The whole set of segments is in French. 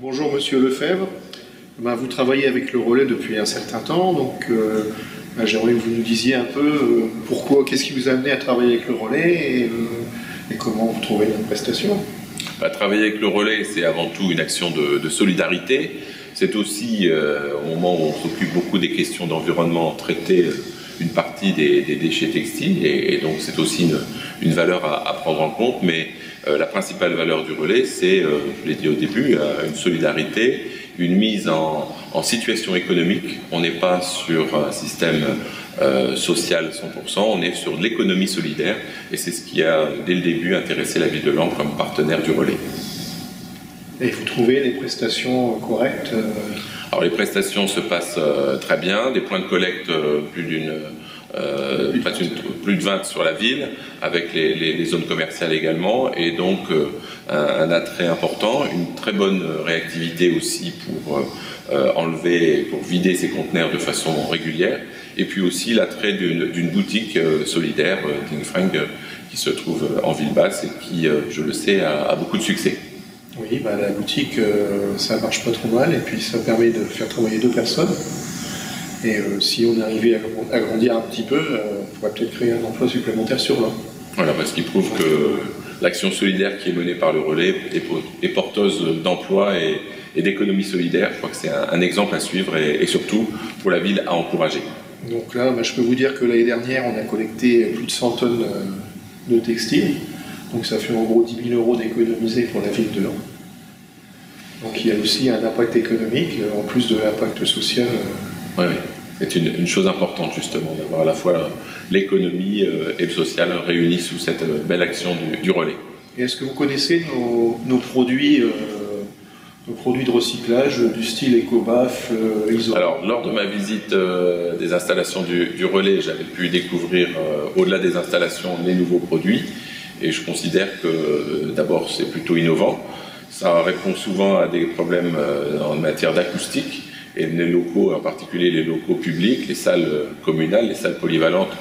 Bonjour Monsieur Lefebvre. Ben, vous travaillez avec le relais depuis un certain temps, donc euh, ben, j'aimerais que vous nous disiez un peu euh, pourquoi, qu'est-ce qui vous a amené à travailler avec le relais et, euh, comment vous trouvez notre prestation? Bah, travailler avec le relais, c'est avant tout une action de, solidarité. C'est aussi, au moment où on s'occupe beaucoup des questions d'environnement, traiter partie des, des déchets textiles, et, et donc c'est aussi une, une valeur à, à, prendre en compte. Mais euh, la principale valeur du relais, c'est, euh, je l'ai dit au début, euh, une solidarité, une mise en, en, situation économique. On n'est pas sur un système euh, social 100%, on est sur de l'économie solidaire, et c'est ce qui a, dès le début, intéressé la ville de Langres comme partenaire du relais. Et vous trouvez les prestations correctes Alors les prestations se passent euh, très bien, des points de collecte euh, plus d'une euh, plus de 20 sur la ville, avec les, zones commerciales également, et donc euh, un, attrait important, une très bonne réactivité aussi pour euh, enlever, pour vider ces conteneurs de façon régulière, et puis aussi l'attrait d'une boutique solidaire, Dingfreng, qui se trouve en ville basse et qui, je le sais, a, beaucoup de succès. Oui, bah, la boutique, ça marche pas trop mal et puis ça permet de faire travailler deux personnes. Et euh, si on arrivait à agrandir un petit peu, euh, on pourrait peut-être créer un emploi supplémentaire sur l'an. Voilà, parce qu'il prouve que l'action solidaire qui est menée par le relais est, porteuse d'emploi et, et d'économie solidaire. Je crois que c'est un, un, exemple à suivre et, et, surtout pour la ville à encourager. Donc là, bah, je peux vous dire que l'année dernière, on a collecté plus de 100 tonnes euh, de textiles. Donc ça fait en gros 10 000 euros d'économiser pour la ville de Lens. Donc il y a aussi un impact économique, en plus de l'impact social. Oui, oui. C'est une, une, chose importante justement d'avoir à la fois l'économie euh, et le social réunis sous cette euh, belle action du, du relais. Et est-ce que vous connaissez nos, nos produits, euh, nos produits de recyclage du style EcoBaf, euh, ISO? Alors lors de ma visite euh, des installations du, du relais, j'avais pu découvrir au-delà des installations les nouveaux produits et je considère que d'abord c'est plutôt innovant. Ça répond souvent à des problèmes en matière d'acoustique et les locaux, en particulier les locaux publics, les salles communales, les salles polyvalentes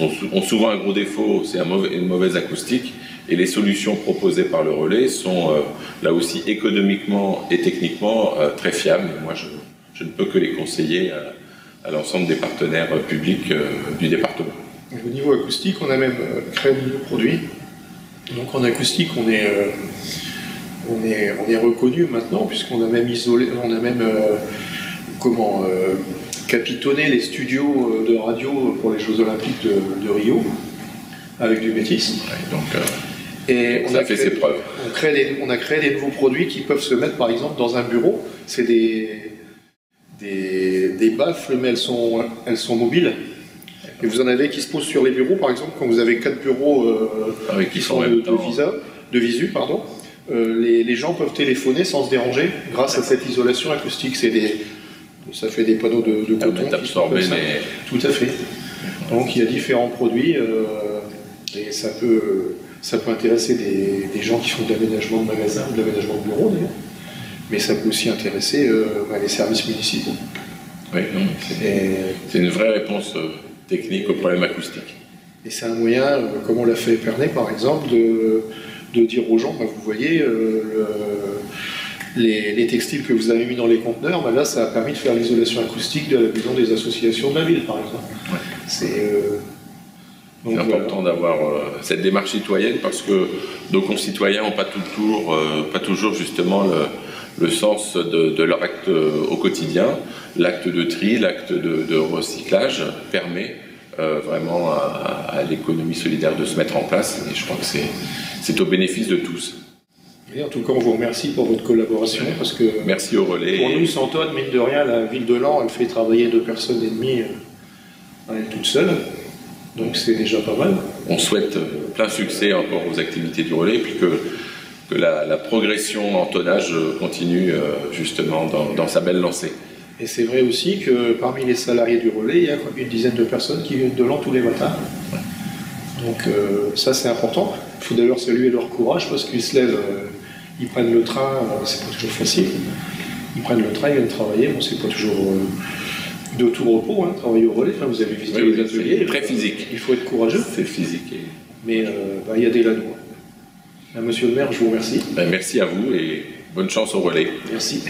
ont souvent un gros défaut, c'est une mauvaise acoustique. Et les solutions proposées par le relais sont euh, là aussi économiquement et techniquement euh, très fiables. moi, je, ne peux que les conseiller à, l'ensemble des partenaires publics euh, du département. Au niveau acoustique, on a même créé de nouveaux produits. Donc en acoustique, on est, on est reconnu maintenant puisqu'on a même isolé, on a même comment euh, capitonner les studios de radio pour les Jeux Olympiques de, de Rio avec du métis. Ouais, donc, euh, et on ça a fait créé, ses preuves. On, crée des, on, a créé des nouveaux produits qui peuvent se mettre par exemple dans un bureau. C'est des, des, des, baffles, mais elles sont, elles sont mobiles. Et vous en avez qui se posent sur les bureaux, par exemple, quand vous avez quatre bureaux euh, ah qui, sont de, de, visa, de visu, pardon. Euh, les, les, gens peuvent téléphoner sans se déranger grâce à cette isolation acoustique. C'est des, ça fait des panneaux de, de coton. absorbés, mais... Tout à fait. Donc il y a différents produits euh, et ça peut, ça peut intéresser des, des gens qui font de l'aménagement de magasins ou de l'aménagement de bureaux d'ailleurs. Mais ça peut aussi intéresser euh, bah, les services municipaux. Oui, c'est une vraie réponse euh, technique au problème acoustique. Et c'est un moyen, euh, comme on l'a fait Épernay par exemple, de, de dire aux gens, bah, vous voyez, euh, le, les, les, textiles que vous avez mis dans les conteneurs, bah là, ça a permis de faire l'isolation acoustique de la maison des associations de la ville, par exemple. Ouais. C'est euh, important voilà. d'avoir euh, cette démarche citoyenne parce que nos concitoyens n'ont pas toujours, euh, pas toujours justement le, le sens de, de, leur acte au quotidien. L'acte de tri, l'acte de, de, recyclage permet euh, vraiment à, à l'économie solidaire de se mettre en place et je crois que c'est au bénéfice de tous. En tout cas, on vous remercie pour votre collaboration parce que merci au relais. Pour nous, 100 tonnes, mine de rien, la ville de Lens, elle fait travailler deux personnes et demie, euh, elle toute seule. Donc c'est déjà pas mal. On souhaite plein succès encore aux activités du relais, puis que, que la, la, progression en tonnage continue euh, justement dans, dans, sa belle lancée. Et c'est vrai aussi que parmi les salariés du relais, il y a une dizaine de personnes qui viennent de Lens tous les matins. Donc euh, ça c'est important. Il faut d'ailleurs saluer leur courage parce qu'ils se lèvent, euh, ils prennent le train, euh, c'est pas toujours facile. Ils prennent le train, ils viennent travailler, bon c'est pas toujours euh, de tout repos, hein, travailler au relais. Enfin, vous avez visité oui, les ateliers. Très physique. Il faut être courageux. C'est physique. Et... Mais bah, il y a des lanois. Monsieur le maire, je vous remercie. Ben, merci à vous et Bonne chance au relais. Merci.